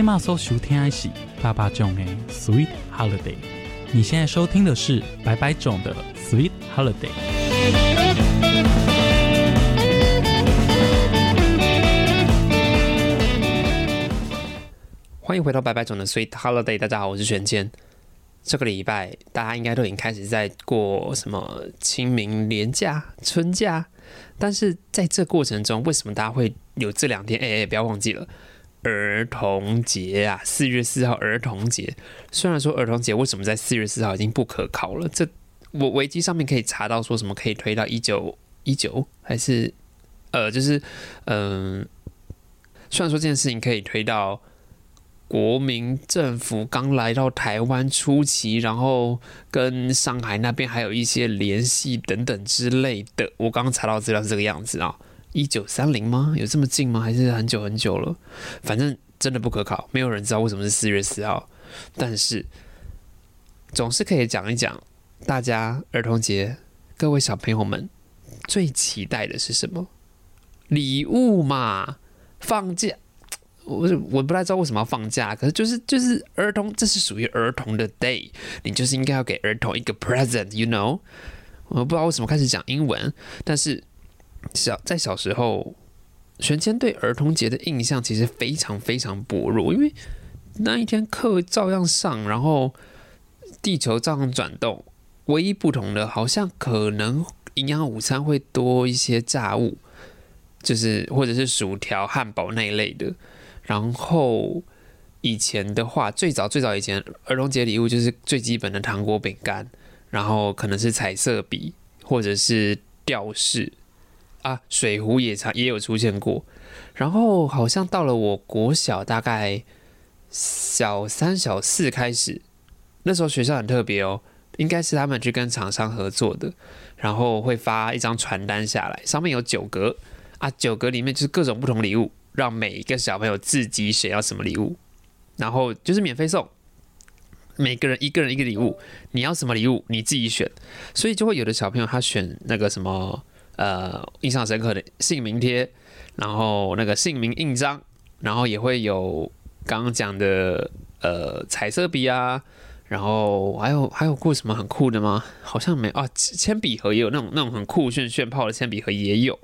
今马收收听的是爸爸囧的 Sweet Holiday。你现在收听的是白白种的 Sweet Holiday。欢迎回到白白种的 Sweet Holiday，大家好，我是玄谦。这个礼拜大家应该都已经开始在过什么清明年假、春假，但是在这过程中，为什么大家会有这两天？哎哎，不要忘记了儿童节啊，四月四号儿童节。虽然说儿童节为什么在四月四号已经不可考了，这我维基上面可以查到说什么可以推到一九一九，还是呃，就是嗯、虽然说这件事情可以推到。国民政府刚来到台湾初期，然后跟上海那边还有一些联系等等之类的。我刚刚查到资料是这个样子啊，一九三零吗？有这么近吗？还是很久很久了？反正真的不可考，没有人知道为什么是四月四号。但是总是可以讲一讲，大家儿童节各位小朋友们最期待的是什么？礼物嘛，放假。我我不太知道为什么要放假，可是就是就是儿童，这是属于儿童的 day，你就是应该要给儿童一个 present，you know？我不知道为什么开始讲英文，但是小在小时候，玄谦对儿童节的印象其实非常非常薄弱，因为那一天课照样上，然后地球照样转动，唯一不同的好像可能营养午餐会多一些炸物，就是或者是薯条、汉堡那一类的。然后以前的话，最早最早以前儿童节礼物就是最基本的糖果、饼干，然后可能是彩色笔或者是吊饰啊，水壶也常也有出现过。然后好像到了我国小大概小三小四开始，那时候学校很特别哦，应该是他们去跟厂商合作的，然后会发一张传单下来，上面有九格啊，九格里面就是各种不同礼物。让每一个小朋友自己选要什么礼物，然后就是免费送，每个人一个人一个礼物，你要什么礼物你自己选，所以就会有的小朋友他选那个什么呃印象深刻的姓名贴，然后那个姓名印章，然后也会有刚刚讲的呃彩色笔啊，然后还有还有过什么很酷的吗？好像没啊，铅笔盒也有那种那种很酷炫炫炮的铅笔盒也有。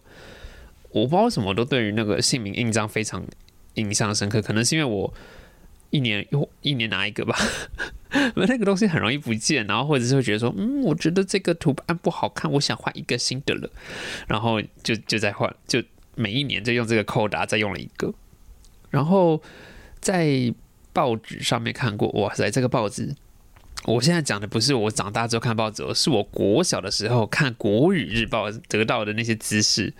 我不知道什么都对于那个姓名印章非常印象深刻，可能是因为我一年又一年拿一个吧，那个东西很容易不见，然后或者是会觉得说，嗯，我觉得这个图案不好看，我想换一个新的了，然后就就再换，就每一年就用这个扣打再用了一个，然后在报纸上面看过，哇塞，这个报纸。我现在讲的不是我长大之后看报纸，是我国小的时候看国语日报得到的那些知识。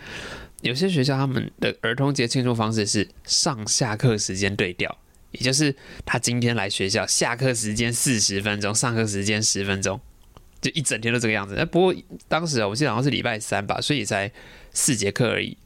有些学校他们的儿童节庆祝方式是上下课时间对调，也就是他今天来学校，下课时间四十分钟，上课时间十分钟，就一整天都这个样子。哎，不过当时啊，我记得好像是礼拜三吧，所以才四节课而已。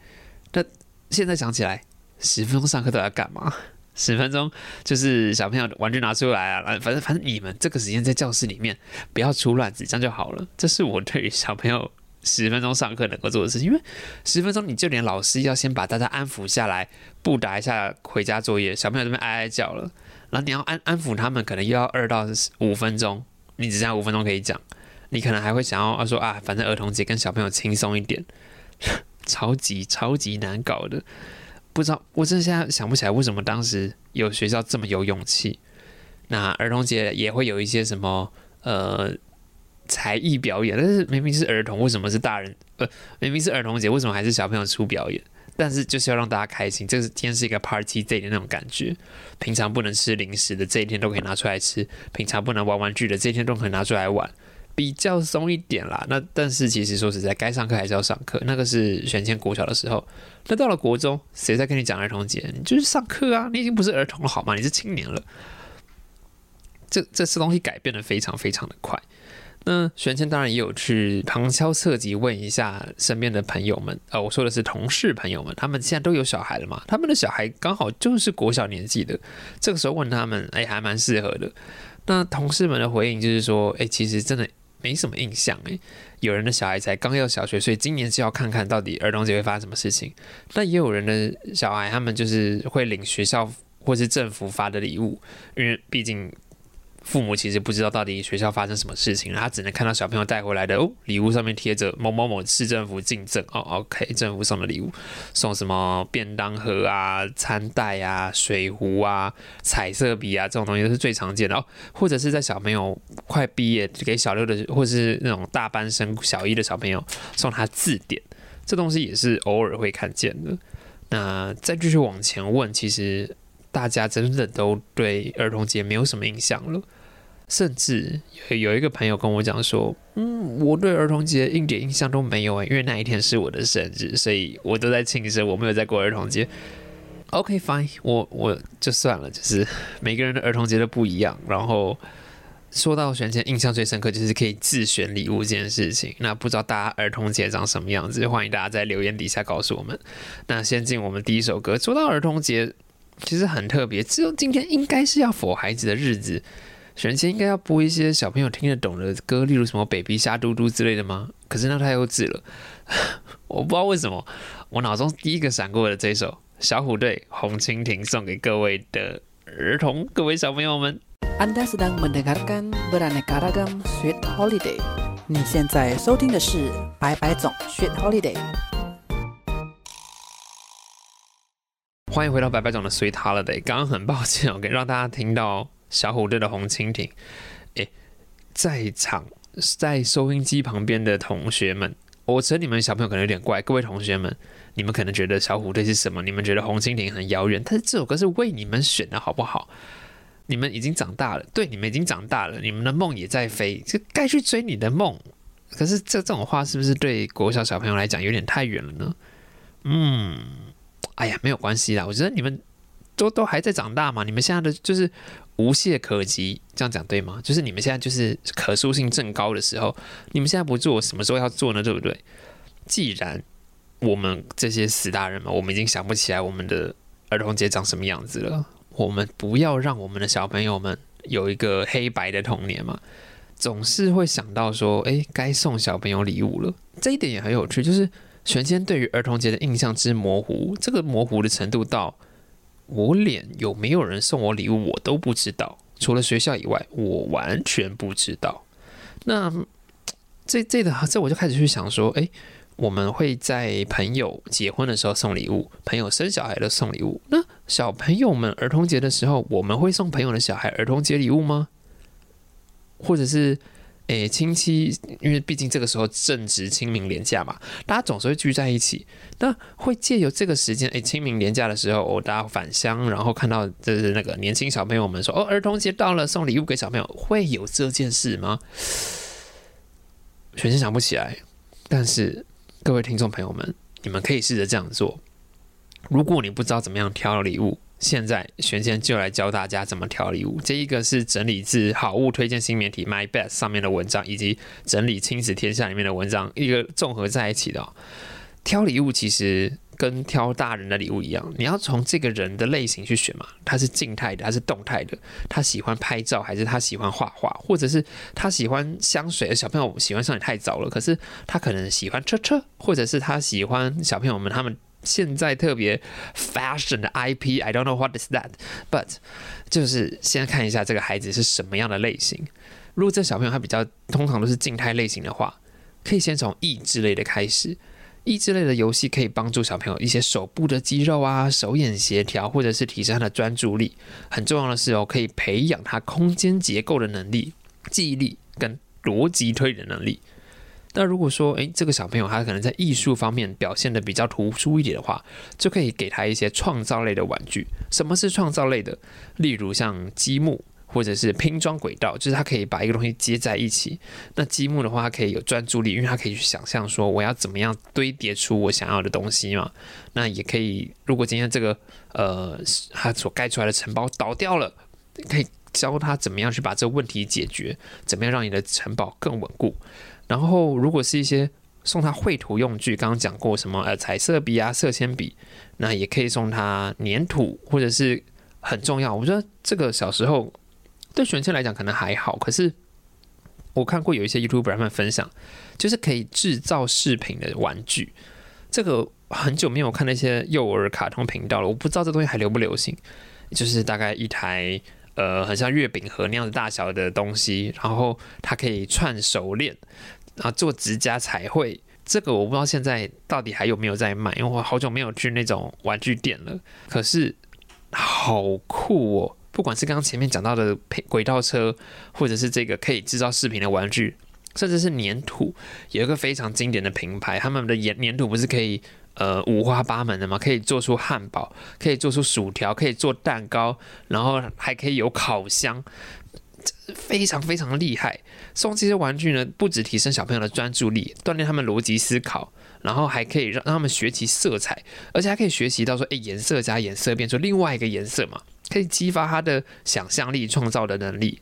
那现在想起来，十分钟上课都要干嘛？十分钟就是小朋友玩具拿出来啊，反正反正你们这个时间在教室里面不要出乱子，这样就好了。这是我对于小朋友。十分钟上课能够做的事情，因为十分钟你就连老师要先把大家安抚下来，布达一下回家作业，小朋友这边哀哀叫了，然后你要安安抚他们，可能又要二到五分钟，你只剩下五分钟可以讲，你可能还会想要说啊，反正儿童节跟小朋友轻松一点，超级超级难搞的，不知道我真的现在想不起来为什么当时有学校这么有勇气。那儿童节也会有一些什么呃。才艺表演，但是明明是儿童，为什么是大人？呃，明明是儿童节，为什么还是小朋友出表演？但是就是要让大家开心，这是今天是一个 party day 的那种感觉。平常不能吃零食的这一天都可以拿出来吃，平常不能玩玩具的这一天都可以拿出来玩，比较松一点啦。那但是其实说实在，该上课还是要上课。那个是选前国小的时候，那到了国中，谁在跟你讲儿童节？你就是上课啊，你已经不是儿童了好吗？你是青年了。这这次东西改变的非常非常的快。那玄谦当然也有去旁敲侧击问一下身边的朋友们，呃，我说的是同事朋友们，他们现在都有小孩了嘛？他们的小孩刚好就是国小年纪的，这个时候问他们，哎，还蛮适合的。那同事们的回应就是说，哎，其实真的没什么印象，哎，有人的小孩才刚要小学，所以今年是要看看到底儿童节会发生什么事情。那也有人的小孩，他们就是会领学校或是政府发的礼物，因为毕竟。父母其实不知道到底学校发生什么事情，他只能看到小朋友带回来的哦，礼物上面贴着某某某市政府进赠哦，OK，政府送的礼物，送什么便当盒啊、餐袋啊、水壶啊、彩色笔啊，这种东西都是最常见的哦。或者是在小朋友快毕业给小六的，或是那种大班生小一的小朋友送他字典，这东西也是偶尔会看见的。那再继续往前问，其实。大家真的都对儿童节没有什么印象了，甚至有一个朋友跟我讲说：“嗯，我对儿童节一点印象都没有诶，因为那一天是我的生日，所以我都在庆生，我没有在过儿童节。” OK，fine，我我就算了，就是每个人的儿童节都不一样。然后说到选前印象最深刻，就是可以自选礼物这件事情。那不知道大家儿童节长什么样子？欢迎大家在留言底下告诉我们。那先进我们第一首歌，说到儿童节。其实很特别，只有今天应该是要佛孩子的日子，选前应该要播一些小朋友听得懂的歌，例如什么 “baby 虾嘟嘟”之类的吗？可是那太幼稚了，我不知道为什么，我脑中第一个闪过的这首小虎队《红蜻蜓》送给各位的儿童、各位小朋友们。Anda sedang mendengarkan beraneka ragam Sweet Holiday，你现在收听的是白白总 Sweet Holiday。欢迎回到白白总的 Sweet Holiday。刚刚很抱歉，我给让大家听到小虎队的红蜻蜓。诶，在场在收音机旁边的同学们，我觉得你们小朋友可能有点怪。各位同学们，你们可能觉得小虎队是什么？你们觉得红蜻蜓很遥远，但是这首歌是为你们选的，好不好？你们已经长大了，对，你们已经长大了，你们的梦也在飞，就该去追你的梦。可是这这种话是不是对国小小朋友来讲有点太远了呢？嗯。哎呀，没有关系啦，我觉得你们都都还在长大嘛，你们现在的就是无懈可击，这样讲对吗？就是你们现在就是可塑性正高的时候，你们现在不做，什么时候要做呢？对不对？既然我们这些死大人嘛，我们已经想不起来我们的儿童节长什么样子了，我们不要让我们的小朋友们有一个黑白的童年嘛，总是会想到说，哎，该送小朋友礼物了，这一点也很有趣，就是。玄谦对于儿童节的印象之模糊，这个模糊的程度到我脸有没有人送我礼物我都不知道，除了学校以外，我完全不知道。那这这的这我就开始去想说，哎，我们会在朋友结婚的时候送礼物，朋友生小孩的送礼物。那小朋友们儿童节的时候，我们会送朋友的小孩儿童节礼物吗？或者是？诶，亲戚，因为毕竟这个时候正值清明年假嘛，大家总是会聚在一起。那会借由这个时间，诶，清明年假的时候，哦，大家返乡，然后看到就是那个年轻小朋友们说，哦，儿童节到了，送礼物给小朋友，会有这件事吗？全然想不起来。但是各位听众朋友们，你们可以试着这样做。如果你不知道怎么样挑礼物，现在玄谦就来教大家怎么挑礼物。这一个是整理自好物推荐新媒体 My Best 上面的文章，以及整理亲子天下里面的文章，一个综合在一起的。挑礼物其实跟挑大人的礼物一样，你要从这个人的类型去选嘛。他是静态的，还是动态的？他喜欢拍照，还是他喜欢画画？或者是他喜欢香水？小朋友喜欢上也太早了，可是他可能喜欢车车，或者是他喜欢小朋友们他们。现在特别 fashion 的 IP，I don't know what is that，but 就是先看一下这个孩子是什么样的类型。如果这小朋友他比较通常都是静态类型的话，可以先从益智类的开始。益智类的游戏可以帮助小朋友一些手部的肌肉啊、手眼协调，或者是提升他的专注力。很重要的是哦，可以培养他空间结构的能力、记忆力跟逻辑推理的能力。那如果说，诶，这个小朋友他可能在艺术方面表现的比较突出一点的话，就可以给他一些创造类的玩具。什么是创造类的？例如像积木，或者是拼装轨道，就是他可以把一个东西接在一起。那积木的话，它可以有专注力，因为它可以去想象说我要怎么样堆叠出我想要的东西嘛。那也可以，如果今天这个呃他所盖出来的城堡倒掉了，可以教他怎么样去把这个问题解决，怎么样让你的城堡更稳固。然后，如果是一些送他绘图用具，刚刚讲过什么呃彩色笔啊、色铅笔，那也可以送他粘土，或者是很重要。我觉得这个小时候对玄谦来讲可能还好，可是我看过有一些 YouTube 他们分享，就是可以制造饰品的玩具。这个很久没有看那些幼儿卡通频道了，我不知道这东西还流不流行。就是大概一台呃，很像月饼盒那样子大小的东西，然后它可以串手链，啊，做指甲彩绘。这个我不知道现在到底还有没有在卖，因为我好久没有去那种玩具店了。可是好酷哦！不管是刚刚前面讲到的配轨道车，或者是这个可以制造视频的玩具，甚至是粘土，有一个非常经典的品牌，他们的粘粘土不是可以呃五花八门的吗？可以做出汉堡，可以做出薯条，可以做蛋糕，然后还可以有烤箱。非常非常厉害，送这些玩具呢，不止提升小朋友的专注力，锻炼他们逻辑思考，然后还可以让让他们学习色彩，而且还可以学习到说，哎，颜色加颜色变出另外一个颜色嘛，可以激发他的想象力、创造的能力。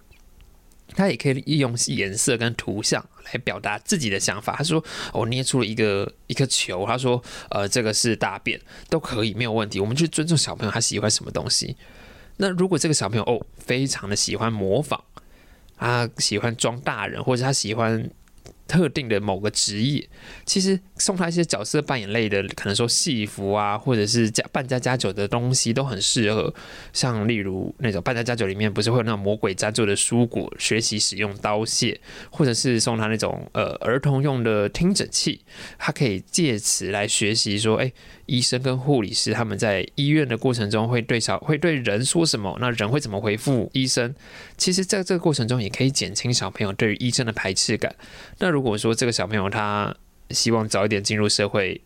他也可以利用颜色跟图像来表达自己的想法。他说：“我捏出了一个一颗球。”他说：“呃，这个是大便，都可以，没有问题。我们去尊重小朋友，他喜欢什么东西。”那如果这个小朋友哦，非常的喜欢模仿，他喜欢装大人，或者他喜欢。特定的某个职业，其实送他一些角色扮演类的，可能说戏服啊，或者是加扮家家酒的东西都很适合。像例如那种扮家家酒里面不是会有那种魔鬼粘做的蔬果，学习使用刀械，或者是送他那种呃儿童用的听诊器，他可以借此来学习说，哎，医生跟护理师他们在医院的过程中会对小会对人说什么，那人会怎么回复医生？其实在这个过程中也可以减轻小朋友对于医生的排斥感。那如果说这个小朋友他希望早一点进入社会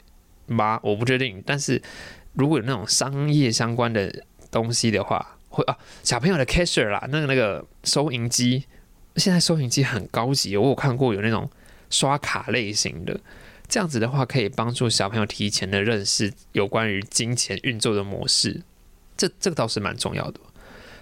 吗？我不确定。但是如果有那种商业相关的东西的话，会啊，小朋友的 cashier 啦，那个那个收银机，现在收银机很高级，我有看过有那种刷卡类型的，这样子的话可以帮助小朋友提前的认识有关于金钱运作的模式，这这个倒是蛮重要的。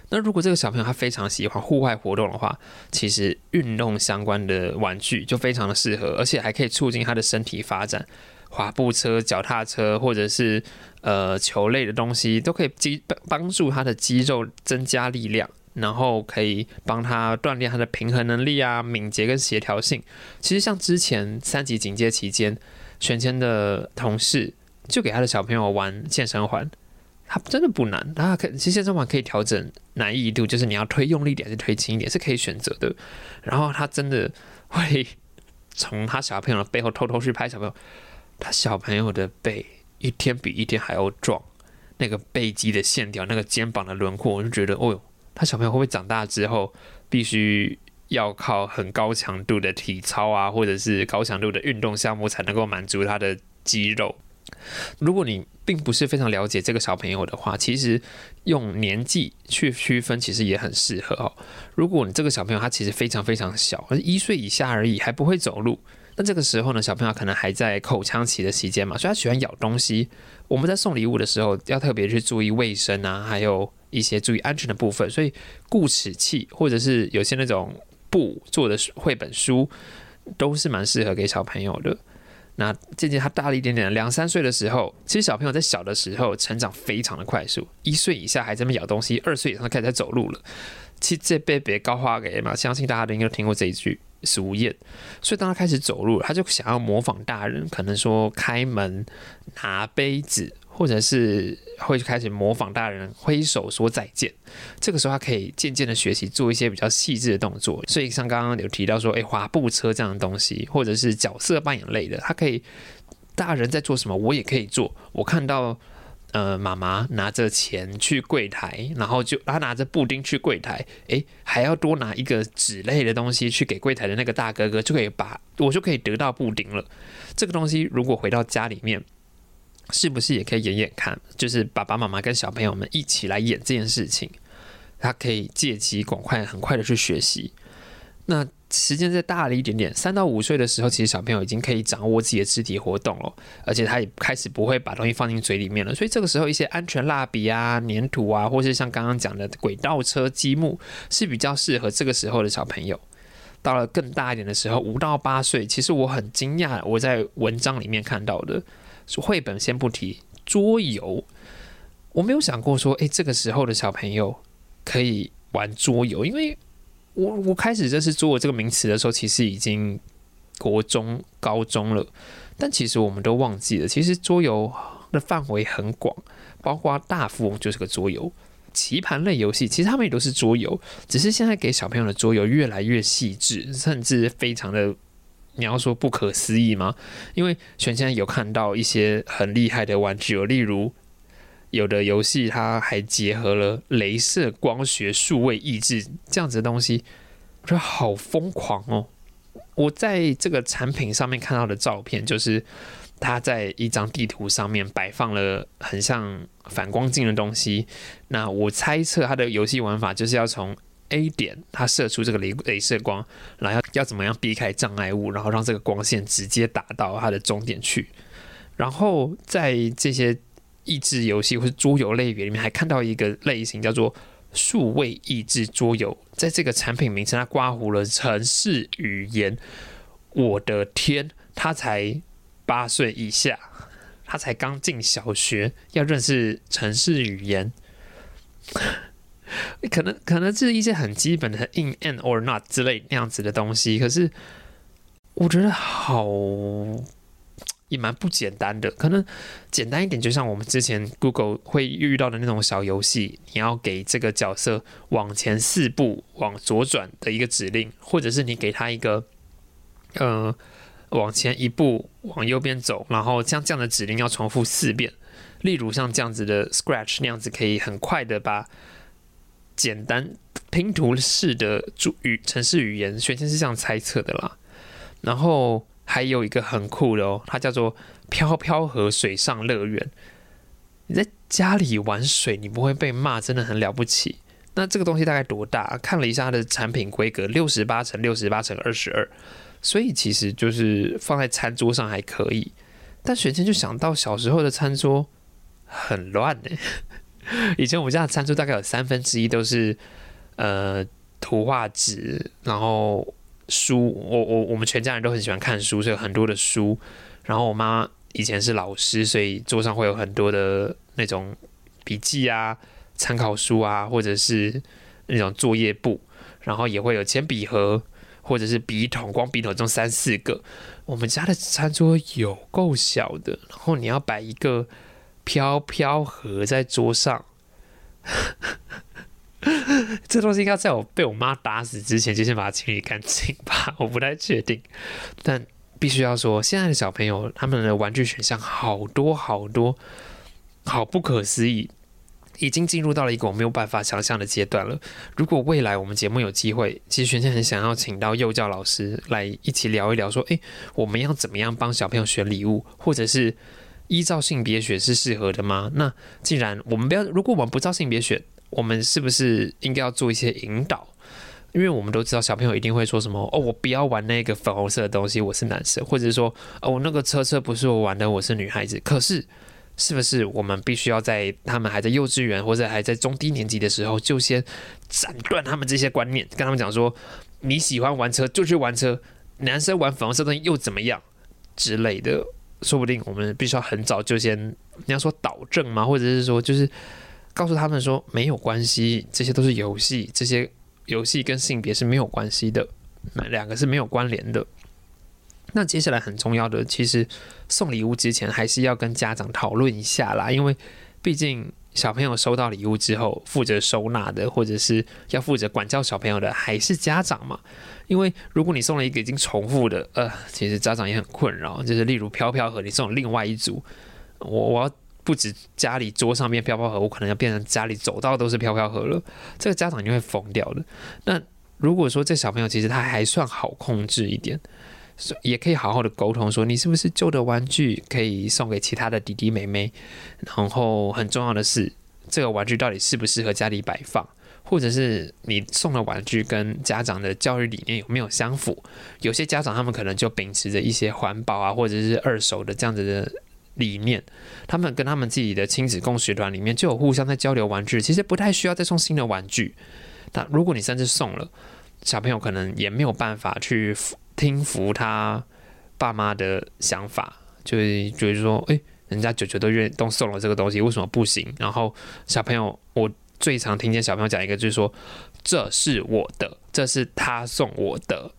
那如果这个小朋友他非常喜欢户外活动的话，其实运动相关的玩具就非常的适合，而且还可以促进他的身体发展。滑步车、脚踏车或者是呃球类的东西，都可以肌帮助他的肌肉增加力量，然后可以帮他锻炼他的平衡能力啊、敏捷跟协调性。其实像之前三级警戒期间，玄谦的同事就给他的小朋友玩健身环。他真的不难，他可其实健身环可以调整难易度，就是你要推用力点还是推轻一点是可以选择的。然后他真的会从他小朋友的背后偷偷去拍小朋友，他小朋友的背一天比一天还要壮，那个背肌的线条，那个肩膀的轮廓，我就觉得，哦哟，他小朋友会不会长大之后必须要靠很高强度的体操啊，或者是高强度的运动项目才能够满足他的肌肉？如果你并不是非常了解这个小朋友的话，其实用年纪去区分，其实也很适合哦。如果你这个小朋友他其实非常非常小，一岁以下而已，还不会走路，那这个时候呢，小朋友可能还在口腔期的期间嘛，所以他喜欢咬东西。我们在送礼物的时候，要特别去注意卫生啊，还有一些注意安全的部分。所以固齿器或者是有些那种布做的绘本书，都是蛮适合给小朋友的。那渐渐他大了一点点，两三岁的时候，其实小朋友在小的时候成长非常的快速，一岁以下还在那咬东西，二岁以上开始在走路了。其实这被别高花给嘛，相信大家都应该听过这一句俗谚。所以当他开始走路，他就想要模仿大人，可能说开门、拿杯子。或者是会开始模仿大人挥手说再见，这个时候他可以渐渐的学习做一些比较细致的动作。所以像刚刚有提到说，诶，滑步车这样的东西，或者是角色扮演类的，他可以大人在做什么，我也可以做。我看到呃妈妈拿着钱去柜台，然后就他拿着布丁去柜台，诶，还要多拿一个纸类的东西去给柜台的那个大哥哥，就可以把我就可以得到布丁了。这个东西如果回到家里面。是不是也可以演演看？就是爸爸妈妈跟小朋友们一起来演这件事情，他可以借机广快、很快的去学习。那时间再大了一点点，三到五岁的时候，其实小朋友已经可以掌握自己的肢体活动了，而且他也开始不会把东西放进嘴里面了。所以这个时候，一些安全蜡笔啊、粘土啊，或是像刚刚讲的轨道车、积木，是比较适合这个时候的小朋友。到了更大一点的时候，五到八岁，其实我很惊讶，我在文章里面看到的。绘本先不提，桌游我没有想过说，哎，这个时候的小朋友可以玩桌游，因为我我开始认识桌这个名词的时候，其实已经国中、高中了，但其实我们都忘记了，其实桌游的范围很广，包括大富翁就是个桌游，棋盘类游戏，其实他们也都是桌游，只是现在给小朋友的桌游越来越细致，甚至非常的，你要说不可思议吗？因为全现在有看到一些很厉害的玩具哦，例如有的游戏它还结合了镭射光学、数位意志这样子的东西，我觉得好疯狂哦！我在这个产品上面看到的照片就是。它在一张地图上面摆放了很像反光镜的东西。那我猜测它的游戏玩法就是要从 A 点，它射出这个镭镭射光，然后要怎么样避开障碍物，然后让这个光线直接打到它的终点去。然后在这些益智游戏或者桌游类别里面，还看到一个类型叫做数位益智桌游。在这个产品名称，它刮胡了城市语言。我的天，他才。八岁以下，他才刚进小学，要认识城市语言，可能可能是一些很基本的 in and or not 之类那样子的东西。可是我觉得好也蛮不简单的。可能简单一点，就像我们之前 Google 会遇到的那种小游戏，你要给这个角色往前四步往左转的一个指令，或者是你给他一个呃。往前一步，往右边走，然后像这样的指令要重复四遍。例如像这样子的 Scratch 那样子，可以很快的把简单拼图式的主语程式语言，玄先是这样猜测的啦。然后还有一个很酷的哦，它叫做飘飘河水上乐园。你在家里玩水，你不会被骂，真的很了不起。那这个东西大概多大？看了一下它的产品规格，六十八乘六十八乘二十二。所以其实就是放在餐桌上还可以，但玄谦就想到小时候的餐桌很乱呢。以前我们家的餐桌大概有三分之一都是呃图画纸，然后书。我我我们全家人都很喜欢看书，所以很多的书。然后我妈以前是老师，所以桌上会有很多的那种笔记啊、参考书啊，或者是那种作业簿，然后也会有铅笔盒。或者是笔筒，光笔筒中三四个。我们家的餐桌有够小的，然后你要摆一个飘飘盒在桌上，这东西应该在我被我妈打死之前就先把它清理干净吧？我不太确定，但必须要说，现在的小朋友他们的玩具选项好多好多，好不可思议。已经进入到了一个我没有办法想象的阶段了。如果未来我们节目有机会，其实玄谦很想要请到幼教老师来一起聊一聊，说，诶，我们要怎么样帮小朋友选礼物，或者是依照性别选是适合的吗？那既然我们不要，如果我们不照性别选，我们是不是应该要做一些引导？因为我们都知道小朋友一定会说什么，哦，我不要玩那个粉红色的东西，我是男生，或者是说，哦，那个车车不是我玩的，我是女孩子。可是。是不是我们必须要在他们还在幼稚园或者还在中低年级的时候，就先斩断他们这些观念，跟他们讲说，你喜欢玩车就去玩车，男生玩粉红色东西又怎么样之类的？说不定我们必须要很早就先，你要说导正吗？或者是说，就是告诉他们说没有关系，这些都是游戏，这些游戏跟性别是没有关系的，那两个是没有关联的。那接下来很重要的，其实送礼物之前还是要跟家长讨论一下啦，因为毕竟小朋友收到礼物之后，负责收纳的或者是要负责管教小朋友的还是家长嘛。因为如果你送了一个已经重复的，呃，其实家长也很困扰。就是例如飘飘盒，你送另外一组，我我要不止家里桌上面飘飘盒，我可能要变成家里走道都是飘飘盒了，这个家长就会疯掉的。那如果说这小朋友其实他还算好控制一点。也可以好好的沟通，说你是不是旧的玩具可以送给其他的弟弟妹妹，然后很重要的是，这个玩具到底适不适合家里摆放，或者是你送的玩具跟家长的教育理念有没有相符？有些家长他们可能就秉持着一些环保啊，或者是二手的这样子的理念，他们跟他们自己的亲子共学团里面就有互相在交流玩具，其实不太需要再送新的玩具。但如果你甚至送了，小朋友可能也没有办法去。听服他爸妈的想法，就是觉得说，哎，人家舅舅都愿意都送了这个东西，为什么不行？然后小朋友，我最常听见小朋友讲一个，就是说，这是我的，这是他送我的。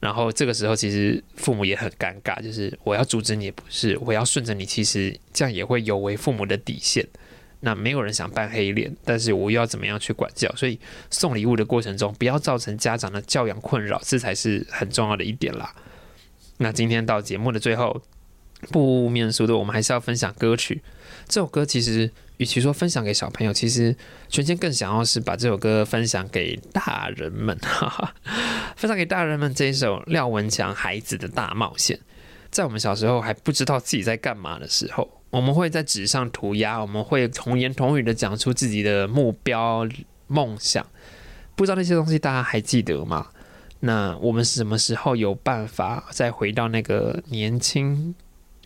然后这个时候，其实父母也很尴尬，就是我要阻止你，不是我要顺着你，其实这样也会有违父母的底线。那没有人想扮黑脸，但是我又要怎么样去管教？所以送礼物的过程中，不要造成家长的教养困扰，这才是很重要的一点啦。那今天到节目的最后，不免俗的，我们还是要分享歌曲。这首歌其实，与其说分享给小朋友，其实全谦更想要是把这首歌分享给大人们，哈哈，分享给大人们这一首廖文强《孩子的大冒险》。在我们小时候还不知道自己在干嘛的时候，我们会在纸上涂鸦，我们会童言童语的讲出自己的目标、梦想。不知道那些东西大家还记得吗？那我们什么时候有办法再回到那个年轻、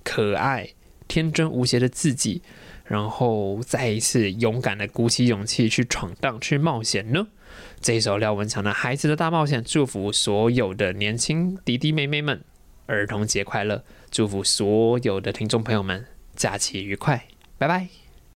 可爱、天真无邪的自己，然后再一次勇敢的鼓起勇气去闯荡、去冒险呢？这一首廖文强的《孩子的大冒险》，祝福所有的年轻弟弟妹妹们。儿童节快乐！祝福所有的听众朋友们假期愉快，拜拜。